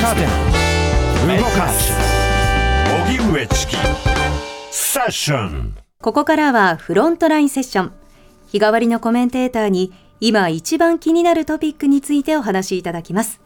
立て動かす荻上チキセッションここからはフロントラインセッション。日替わりのコメンテーターに今一番気になるトピックについてお話しいただきます。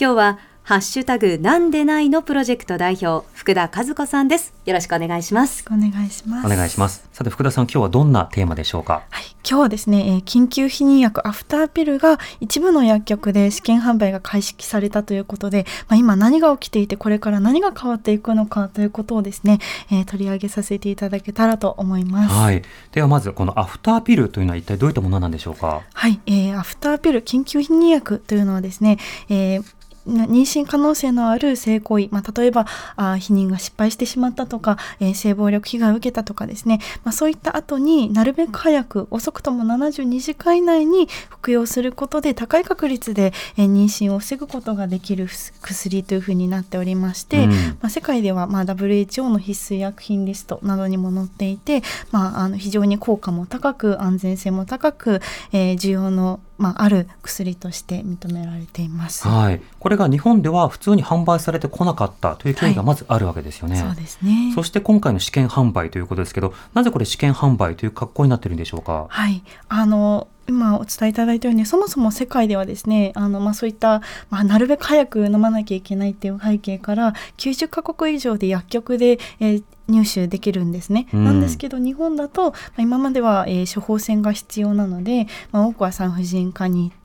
今日はハッシュタグなんでないのプロジェクト代表福田和子さんです。よろしくお願いします。お願いします。お願いします。さて福田さん今日はどんなテーマでしょうか？はい、今日はですね、えー緊急避妊薬アフターピルが一部の薬局で試験販売が開始されたということで、まあ、今何が起きていてこれから何が変わっていくのかということをですね、えー取り上げさせていただけたらと思います。はい。ではまずこのアフターピルというのは一体どういったものなんでしょうか？はい、えーアフターピル緊急避妊薬というのはですね、えーな妊娠可能性のある性行為、まあ、例えばあー避妊が失敗してしまったとか、えー性暴力被害を受けたとかですね、まあ、そういった後になるべく早く遅くとも72時間以内に服用することで高い確率で、えー妊娠を防ぐことができる薬というふうになっておりまして、うん。まあ、世界ではまあ WHO の必須医薬品リストなどにも載っていて、まあ、あの非常に効果も高く安全性も高く、えー需要の、まあ、ある薬として認められています。はい。これが日本では普通に販売されてこなかったという経緯がまずあるわけですよね。そうですね。そして今回の試験販売ということですけど、なぜこれ試験販売という格好になってるんでしょうか？はい、あの今お伝えいただいたようにそもそも世界ではですねあの、まあ、そういった、まあ、なるべく早く飲まなきゃいけないっていう背景から90カ国以上で薬局で、えー入手できるんですね、うん。なんですけど日本だと、まあ、今までは、えー処方箋が必要なので、まあ、多くは産婦人科に行って、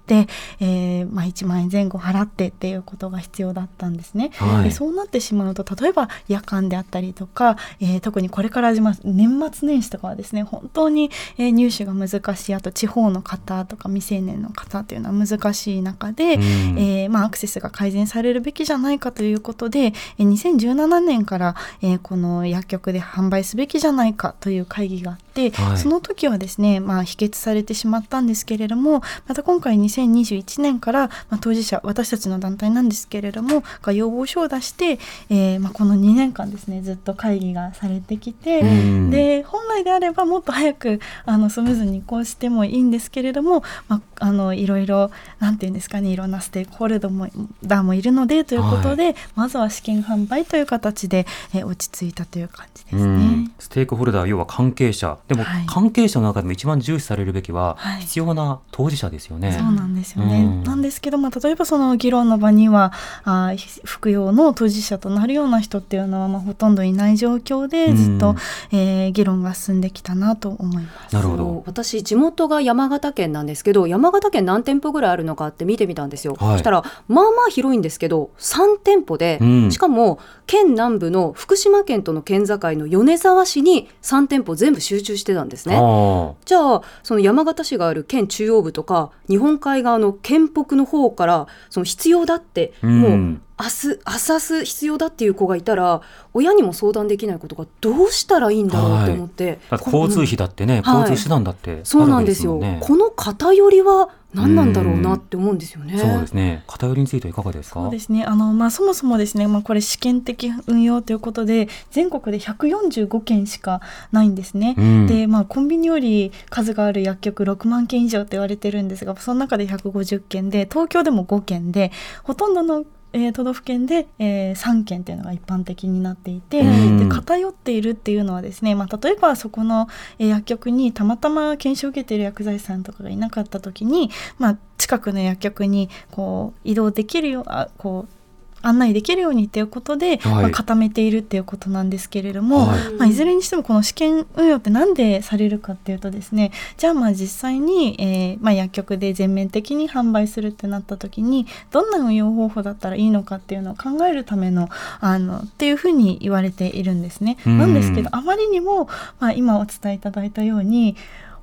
えーまあ、1万円前後払ってっていうことが必要だったんですね。はいでそうなってしまうと例えば夜間であったりとか、えー特にこれから始まる年末年始とかはですね本当に、えー入手が難しいあと地方の方とか未成年の方というのは難しい中で、うんえーまあ、アクセスが改善されるべきじゃないかということで、えー2017年から、えーこの薬局で販売すべきじゃないかという会議があって、はいその時はですね、まあ、否決されてしまったんですけれどもまた今回2021年から、まあ、当事者私たちの団体なんですけれどもが要望書を出して、えーまあ、この2年間ですねずっと会議がされてきて、うん。で本来であればもっと早くあのスムーズに移行してもいいんですけれども、まあ、あのいろいろなんていうんですかねいろんなステークホルダーもいるのでということで、まずは試験販売という形で、えー落ち着いたという感じですうん。ね。ステークホルダー要は関係者。でもはい。関係者の中でも一番重視されるべきははい。必要な当事者ですよね。そうなんですよね。うん。なんですけど、まあ、例えばその議論の場にはあー服用の当事者となるような人っていうのは、まあ、ほとんどいない状況でずっと、うんえー議論が進んできたなと思います。なるほど。私地元が山形県なんですけど山形県何店舗ぐらいあるのかって見てみたんですよ、はい。そしたらまあまあ広いんですけど3店舗で、うん。しかも県南部の福島県との県境の米沢市に3店舗全部集中してたんですね。あじゃあその山形市がある県中央部とか日本海側の県北の方からその必要だって、もう明日明日必要だっていう子がいたら親にも相談できないことがどうしたらいいんだろうって思って、だって交通費だってね、はい。交通手段だってそうなんですよ。この偏りは何なんだろうなって思うんですよね。そうですね。偏りについてはいかがですか？そうですね。あの、まあ、そもそもですね、まあ、これ試験的運用ということで全国で145件しかないんですね。うん。で、まあ、コンビニより数がある薬局6万件以上って言われてるんですがその中で150件で東京でも5件でほとんどの、えー都道府県で、えー3件っていうのが一般的になっていて、うん。で偏っているっていうのはですね、まあ、例えばそこの、えー薬局にたまたま検証を受けている薬剤師さんとかがいなかった時に、まあ、近くの薬局にこう移動できるよあこう案内できるようにっていうことで、はい。まあ、固めているっていうことなんですけれども、はい。まあ、いずれにしてもこの試験運用ってなんでされるかっていうとですねじゃあまあ実際に、えーまあ、薬局で全面的に販売するってなった時にどんな運用方法だったらいいのかっていうのを考えるためのあのっていうふうに言われているんですね。うん。なんですけどあまりにも、まあ、今お伝えいただいたように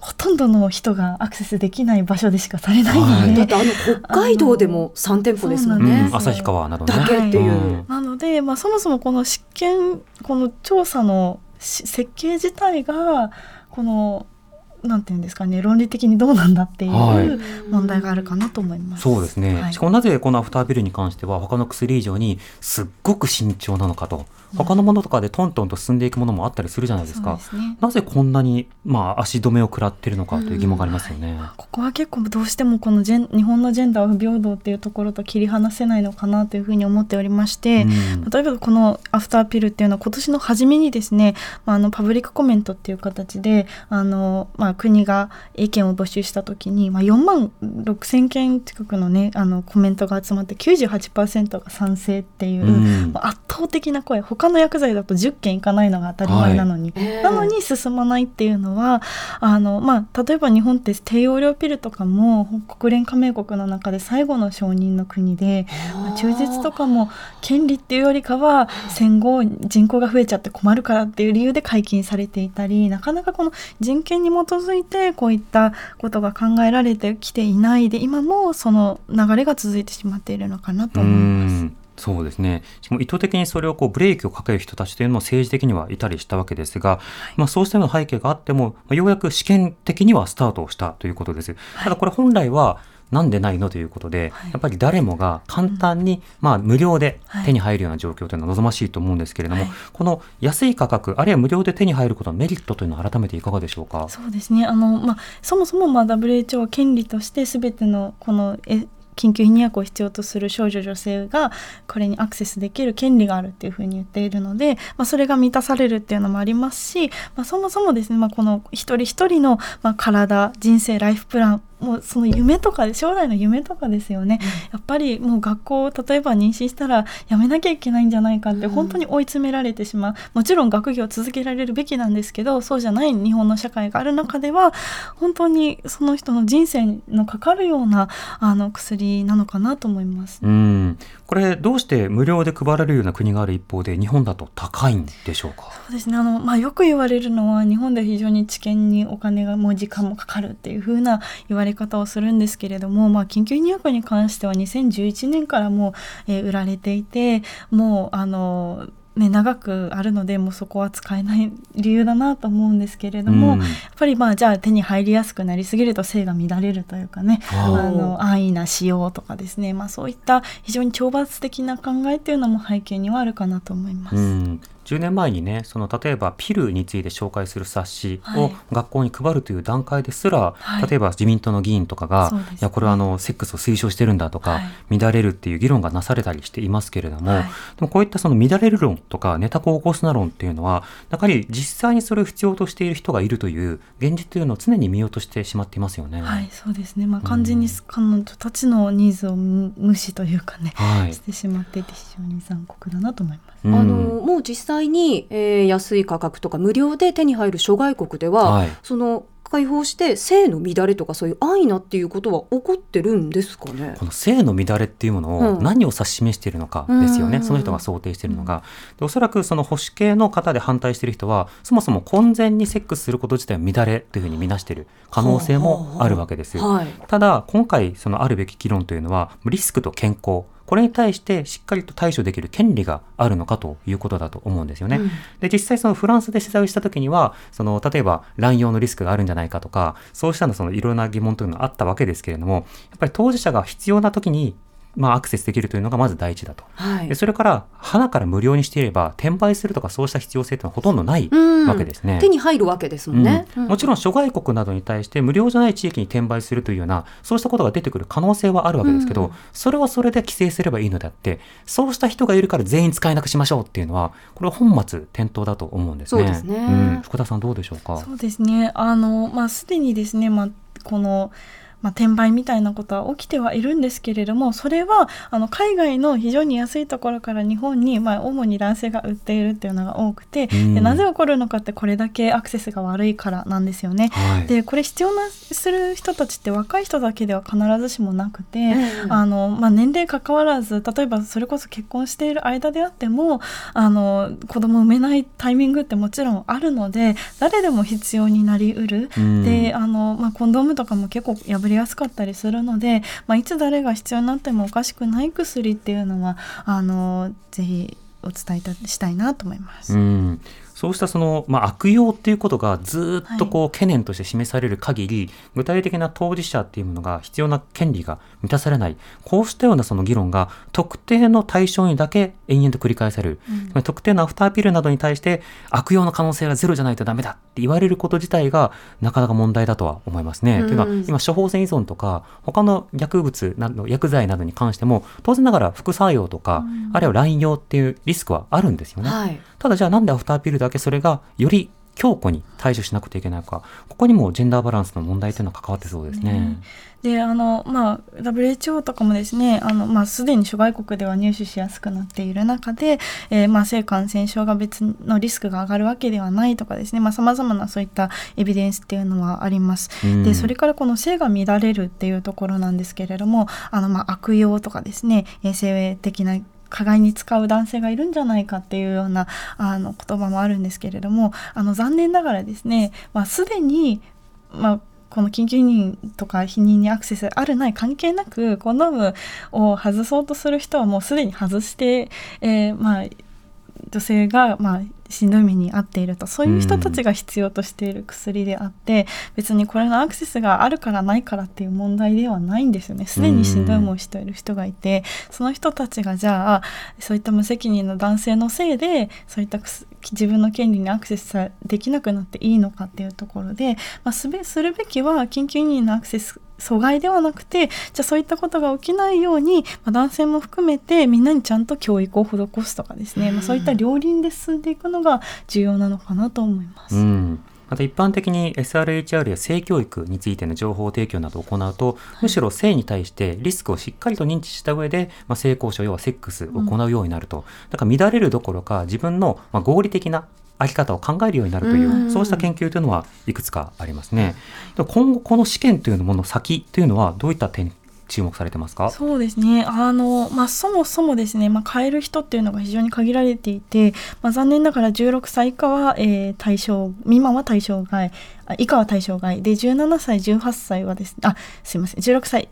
ほとんどの人がアクセスできない場所でしかされないので、はい。だってあの北海道でも3店舗ですもんね。そうなん川などね。だけっていう。うん。なので、まあ、そもそもこの試験この調査のし設計自体がこのなんていうんですかね論理的にどうなんだっていはい。う問題があるかなと思います。そうですね、はい。しかもなぜこのアフターピルに関しては他の薬以上にすっごく慎重なのかと他のものとかでトントンと進んでいくものもあったりするじゃないですか。そうですね。なぜこんなに、まあ、足止めを食らってるのかという疑問がありますよね。ここは結構どうしてもこのジェン日本のジェンダー不平等っていうところと切り離せないのかなというふうに思っておりまして、うん。例えばこのアフターピルっていうのは今年の初めにですね、まあ、あのパブリックコメントっていう形であの、まあ、国が意見を募集した時に、まあ、4万6千件近くの,、ね、あのコメントが集まって98%が賛成っていう、うん。まあ圧倒的な声他の薬剤だと10件いかないのが当たり前なのに、はい。なのに進まないっていうのはあの、まあ、例えば日本って低用量ピルとかも国連加盟国の中で最後の承認の国で、まあ中絶とかも権利っていうよりかは戦後人口が増えちゃって困るからっていう理由で解禁されていたりなかなかこの人権に基づいてこういったことが考えられてきていないで今もその流れが続いてしまっているのかなと思います。うんそうですね。しかも意図的にそれをこうブレーキをかける人たちというのも政治的にはいたりしたわけですが、まあ、そうしたような背景があっても、まあようやく試験的にはスタートをしたということです。ただこれ本来はなんでないのということで、はい。やっぱり誰もが簡単に、まあ、無料ではい。手に入るような状況というのは望ましいと思うんですけれども、はい。この安い価格あるいは無料で手に入ることのメリットというのは改めていかがでしょうか？そうですね。あの、まあ、そもそもまあ WHO は権利として全てのこのえ緊急避妊薬を必要とする少女女性がこれにアクセスできる権利があるっていうふうに言っているので、まあ、それが満たされるっていうのもありますし、まあ、そもそもですね、まあ、この一人一人のま体人生ライフプランもうその夢とか将来の夢とかですよね、やっぱりもう学校を例えば妊娠したらやめなきゃいけないんじゃないかって本当に追い詰められてしまう、もちろん学業を続けられるべきなんですけどそうじゃない日本の社会がある中では本当にその人の人生のかかるようなあの薬なのかなと思います。うん。これどうして無料で配られるような国がある一方で日本だと高いんでしょうか？そうですね。あの、まあ、よく言われるのは日本では非常に治験にお金がもう時間もかかるっていう風な言われ方をするんですけれども、まあ、緊急避妊薬に関しては2011年からもう、えー売られていてもうあのね、長くあるのでもうそこは使えない理由だなと思うんですけれども、うん。やっぱりまあじゃあ手に入りやすくなりすぎると性が乱れるというかねあの安易な使用とかですね、まあ、そういった非常に懲罰的な考えっていうのも背景にはあるかなと思います。うん、10年前にねその例えばピルについて紹介する冊子をはい。学校に配るという段階ですら、はい。例えば自民党の議員とかが、そうですね。いやこれはあのセックスを推奨してるんだとか、は乱れるっていう議論がなされたりしていますけれども、はい。でもこういったその乱れる論とかネタを起こすな論っていうのはやはり実際にそれを必要としている人がいるという現実というのを常に見落としてしまっていますよね。はい、そうですね。まあ、完全に彼女たちのニーズを無無視というかね、はい。してしまっていて非常に残酷だなと思います。うん。あのもう実際に、えー安い価格とか無料で手に入る諸外国では、はい。その開放して性の乱れとかそういう安易なっていうことは起こってるんですかね？この性の乱れっていうものをうん。何を指し示しているのかですよね、うんその人が想定しているのが、でおそらくその保守系の方で反対している人はそもそも婚前にセックスすること自体を乱れというふうに見なしている可能性もあるわけです。はいただ今回そのあるべき議論というのはリスクと健康これに対してしっかりと対処できる権利があるのかということだと思うんですよね。うんで実際そのフランスで取材をした時にはその例えば乱用のリスクがあるんじゃないかとかそうしたのそのいろんな疑問というのがあったわけですけれどもやっぱり当事者が必要な時にまあアクセスできるというのがまず第一だと。はいでそれから花から無料にしていれば転売するとかそうした必要性というのはほとんどないうんわけですね。手に入るわけですもんね、うんもちろん諸外国などに対して無料じゃない地域に転売するというようなそうしたことが出てくる可能性はあるわけですけど、うんそれはそれで規制すればいいのであってそうした人がいるから全員使えなくしましょうっていうのはこれは本末転倒だと思うんですね。そうですねん福田さんどうでしょうか？そうですね。あのまあすでにですね、まあこのまあ、転売みたいなことは起きてはいるんですけれどもそれはあの海外の非常に安いところから日本に、まあ、主に男性が売っているっていうのが多くて、うんでなぜ起こるのかってこれだけアクセスが悪いからなんですよね。はい。でこれ必要なする人たちって若い人だけでは必ずしもなくて、ええあのまあ、年齢関わらず例えばそれこそ結婚している間であってもあの子供を産めないタイミングってもちろんあるので誰でも必要になりうる。うんであの、まあ、コンドームとかも結構破れやすかったりするので、まあ、いつ誰が必要になってもおかしくない薬っていうのはあのぜひお伝えしたいなと思います。うん、そうしたその、まあ、悪用っていうことがずっとこう懸念として示される限り、具体的な当事者っていうものが必要な権利が満たされない。こうしたようなその議論が特定の対象にだけ延々と繰り返される、つまり特定のアフターピルなどに対して悪用の可能性がゼロじゃないとダメだって言われること自体がなかなか問題だとは思いますね。というのは今処方箋依存とか他の薬物など薬剤などに関しても当然ながら副作用とか、あるいは乱用っていうリスクはあるんですよね。はい。ただじゃあなんでアフターピルだけそれがより強固に対処しなくてはいけないのかここにもジェンダーバランスの問題というのは関わってそうですね。であのまあ WHO とかもですねあの、まあ、すでに諸外国では入手しやすくなっている中で、えーまあ、性感染症が別のリスクが上がるわけではないとかですねさまざ、まなそういったエビデンスっていうのはあります。うんでそれからこの性が乱れるっていうところなんですけれどもあの、まあ、悪用とかですねえー性的な加害に使う男性がいるんじゃないかっていうようなあの言葉もあるんですけれどもあの残念ながらですね、まあ、すでに、まあ、この緊急避妊とか避妊にアクセスあるない関係なくコンドームを外そうとする人はもうすでに外して、えーまあ女性が、まあ、しんどい目に遭っているとそういう人たちが必要としている薬であって、別にこれのアクセスがあるからないからっていう問題ではないんですよね。すでにしんどい思いをしている人がいてその人たちがじゃあそういった無責任な男性のせいでそういった薬自分の権利にアクセスさできなくなっていいのかっていうところで、まあ、すべするべきは緊急避妊のアクセス阻害ではなくてじゃあそういったことが起きないように、まあ、男性も含めてみんなにちゃんと教育を施すとかですね、まあ、そういった両輪で進んでいくのが重要なのかなと思います。うん。また一般的に SRHR や性教育についての情報提供などを行うと、むしろ性に対してリスクをしっかりと認知した上で、まあ、性交渉要はセックスを行うようになると、だから乱れるどころか自分の、まあ、合理的なあり方を考えるようになるという、うん。そうした研究というのはいくつかありますね。今後この試験というものの先というのはどういった点注目されてますか？そうですね。あの、まあ、そもそもですね、まあ、買える人っていうのが非常に限られていて、まあ、残念ながら16歳以下は、えー対象未満は対象外あ以下は対象外。で17歳18歳はですねあすいません。16歳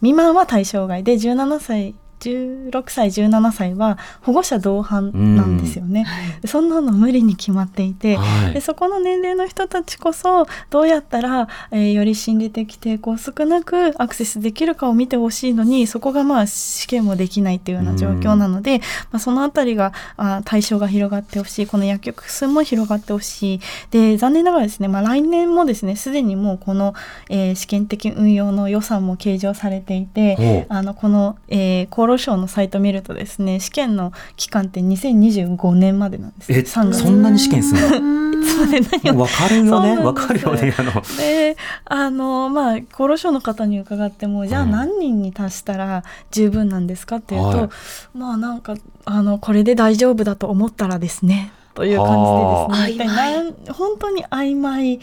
未満は対象外。で17歳16歳17歳は保護者同伴なんですよね。でそんなの無理に決まっていて、はい。でそこの年齢の人たちこそどうやったら、えーより心理的抵抗少なくアクセスできるかを見てほしいのにそこがまあ試験もできないっていうような状況なので、まあ、そのあたりがあ対象が広がってほしい。この薬局数も広がってほしい。で残念ながらですね、まあ、来年もですねすでにもうこの、えー試験的運用の予算も計上されていてあのこの、えー厚労省のサイト見るとですね試験の期間って2025年までなんです、ね、え3月。そんなに試験するの？いつまで何かるよね。わかるよねあの。であのまあ厚労省の方に伺ってもじゃあうん何人に達したら十分なんですかっていうと、はい。まあなんかあのこれで大丈夫だと思ったらですねという感じでですねはあ一体なん本当に曖昧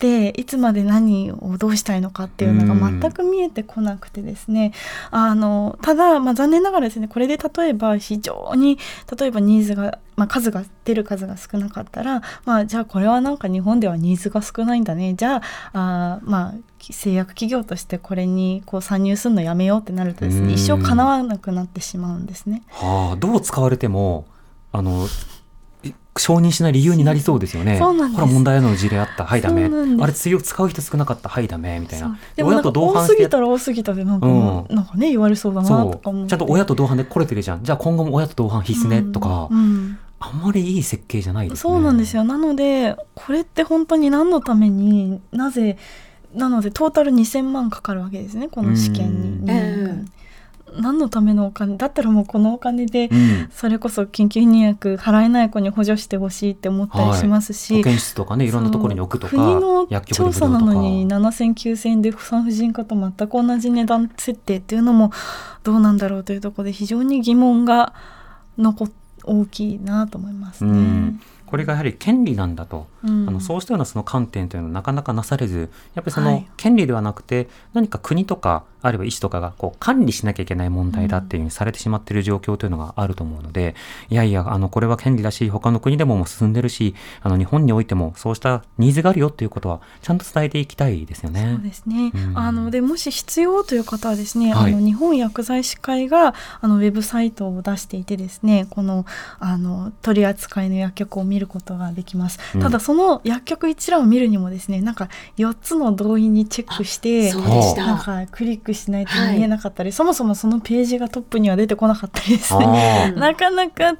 でいつまで何をどうしたいのかっていうのが全く見えてこなくてですね。あのただ、まあ、残念ながらですねこれで例えば非常に例えばニーズが、まあ、数が出る数が少なかったら、まあ、じゃあこれはなんか日本ではニーズが少ないんだね。じゃああーまあ製薬企業としてこれにこう参入するのやめようってなるとですうん。ね一生叶わなくなってしまうんですね。はあ、どう使われてもあのい承認しない理由になりそうですよね。そうなんです。ほら問題の事例あった、はいダメ。あれ強使う人少なかった、はいダメ。みたいな。でもなんか多すぎたら多すぎたでなんか,、うん。なんかね言われそうだなとかそう。思ってちゃんと親と同伴で来れてるじゃん。じゃあ今後も親と同伴必須ね、うんとか、うんあんまりいい設計じゃないですね。そうなんですよ。なのでこれって本当に何のためになぜなのでトータル2000万かかるわけですねこの試験うん。に、2年間何のためのお金だったらもうこのお金でうん。それこそ緊急避妊薬払えない子に補助してほしいって思ったりしますし、保健室とかね、いろんなところに置くとか、国の調査。なのに70009000円で産婦人科と全く同じ値段設定っていうのもどうなんだろうというところで非常に疑問が残っ大きいなと思いますね。うんこれがやはり権利なんだと、うん。あのそうしたようなその観点というのはなかなかなされずやっぱりそのはい。権利ではなくて、何か国とかあるいは医師とかがこう管理しなきゃいけない問題だっていうふうにされてしまっている状況というのがあると思うのでいやいやあのこれは権利だし他の国でももう進んでるしあの日本においてもそうしたニーズがあるよっていうことはちゃんと伝えていきたいですよね。そうですね、うん。あのでもし必要という方はですね、はい。あの日本薬剤師会があのウェブサイトを出していてですねこのあの取り扱いの薬局を見見ることができます、うん。ただその薬局一覧を見るにもですねなんか4つの動員にチェックしてなんた。かクリックしないと見えなかったり、そもそもそのページがトップには出てこなかったりですね。あなかなか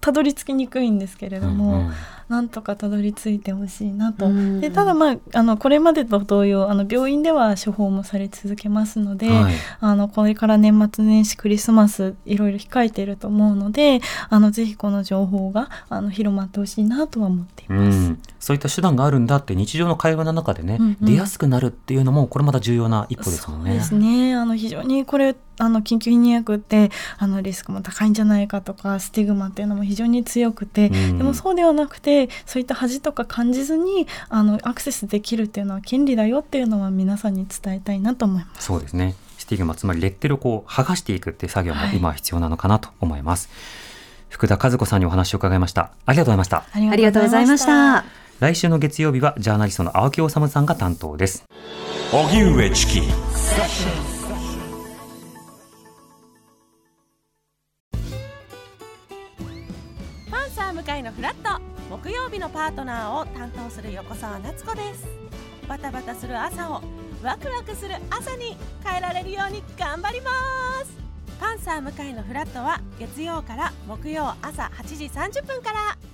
たどり着きにくいんですけれーども、うんうんなんとかたどり着いてほしいなと。うんでただまああのこれまでと同様あの病院では処方もされ続けますので、はいあのこれから年末年始クリスマスいろいろ控えていると思うのであのぜひこの情報があの広まってほしいなとは思っています。うん、そういった手段があるんだって日常の会話の中でね、うんうん出やすくなるっていうのもこれまた重要な一歩ですもんね。そうですねあの非常にこれあの緊急避妊薬ってあのリスクも高いんじゃないかとかスティグマっていうのも非常に強くて、うんでもそうではなくてそういった恥とか感じずにあのアクセスできるっていうのは権利だよっていうのは皆さんに伝えたいなと思います。そうですね。スティグマ、つまりレッテルをこう剥がしていくっていう作業もはい今は必要なのかなと思います。福田和子さんにお話を伺いました。ありがとうございました。あありがとうございました。来週の月曜日はジャーナリストの青木治さんが担当です。荻上チキートナーを担当する横澤夏子です。バタバタする朝をワクワクする朝に変えられるように頑張ります。パンサー向井のフラットは月曜から木曜朝8時30分から。